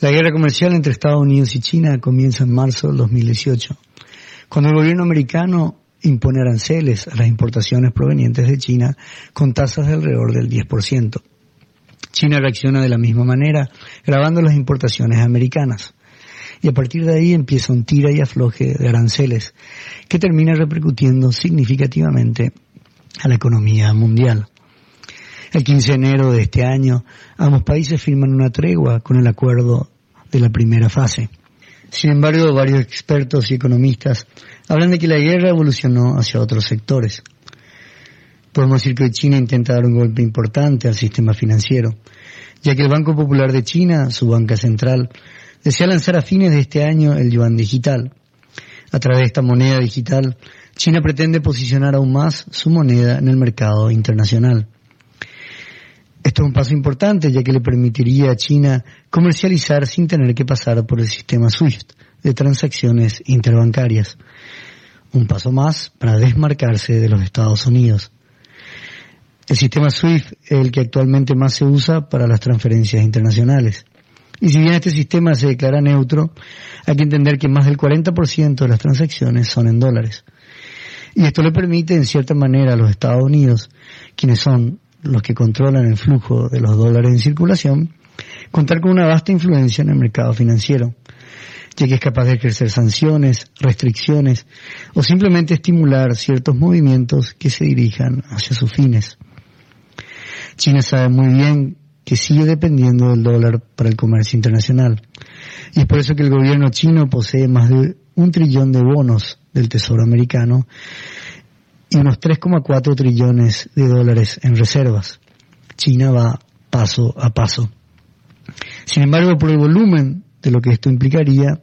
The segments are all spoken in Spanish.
La guerra comercial entre Estados Unidos y China comienza en marzo del 2018, cuando el gobierno americano impone aranceles a las importaciones provenientes de China con tasas de alrededor del 10%. China reacciona de la misma manera, grabando las importaciones americanas. Y a partir de ahí empieza un tira y afloje de aranceles que termina repercutiendo significativamente a la economía mundial. El 15 de enero de este año, ambos países firman una tregua con el acuerdo de la primera fase. Sin embargo, varios expertos y economistas hablan de que la guerra evolucionó hacia otros sectores. Podemos decir que China intenta dar un golpe importante al sistema financiero, ya que el Banco Popular de China, su banca central, desea lanzar a fines de este año el yuan digital. A través de esta moneda digital, China pretende posicionar aún más su moneda en el mercado internacional. Esto es un paso importante ya que le permitiría a China comercializar sin tener que pasar por el sistema SWIFT de transacciones interbancarias. Un paso más para desmarcarse de los Estados Unidos. El sistema SWIFT es el que actualmente más se usa para las transferencias internacionales. Y si bien este sistema se declara neutro, hay que entender que más del 40% de las transacciones son en dólares. Y esto le permite, en cierta manera, a los Estados Unidos, quienes son los que controlan el flujo de los dólares en circulación, contar con una vasta influencia en el mercado financiero, ya que es capaz de ejercer sanciones, restricciones o simplemente estimular ciertos movimientos que se dirijan hacia sus fines. China sabe muy bien que sigue dependiendo del dólar para el comercio internacional. Y es por eso que el gobierno chino posee más de un trillón de bonos del Tesoro americano y unos 3,4 trillones de dólares en reservas. China va paso a paso. Sin embargo, por el volumen de lo que esto implicaría,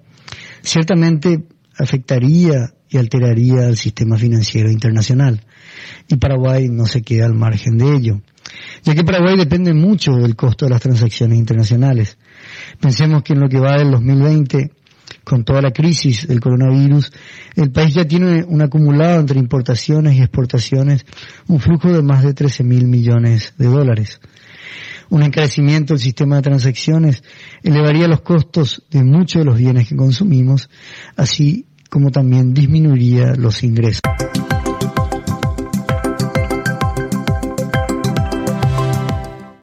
ciertamente afectaría y alteraría al sistema financiero internacional. Y Paraguay no se queda al margen de ello, ya que Paraguay depende mucho del costo de las transacciones internacionales. Pensemos que en lo que va del 2020 con toda la crisis del coronavirus, el país ya tiene un acumulado entre importaciones y exportaciones, un flujo de más de 13 mil millones de dólares. Un encarecimiento del sistema de transacciones elevaría los costos de muchos de los bienes que consumimos, así como también disminuiría los ingresos.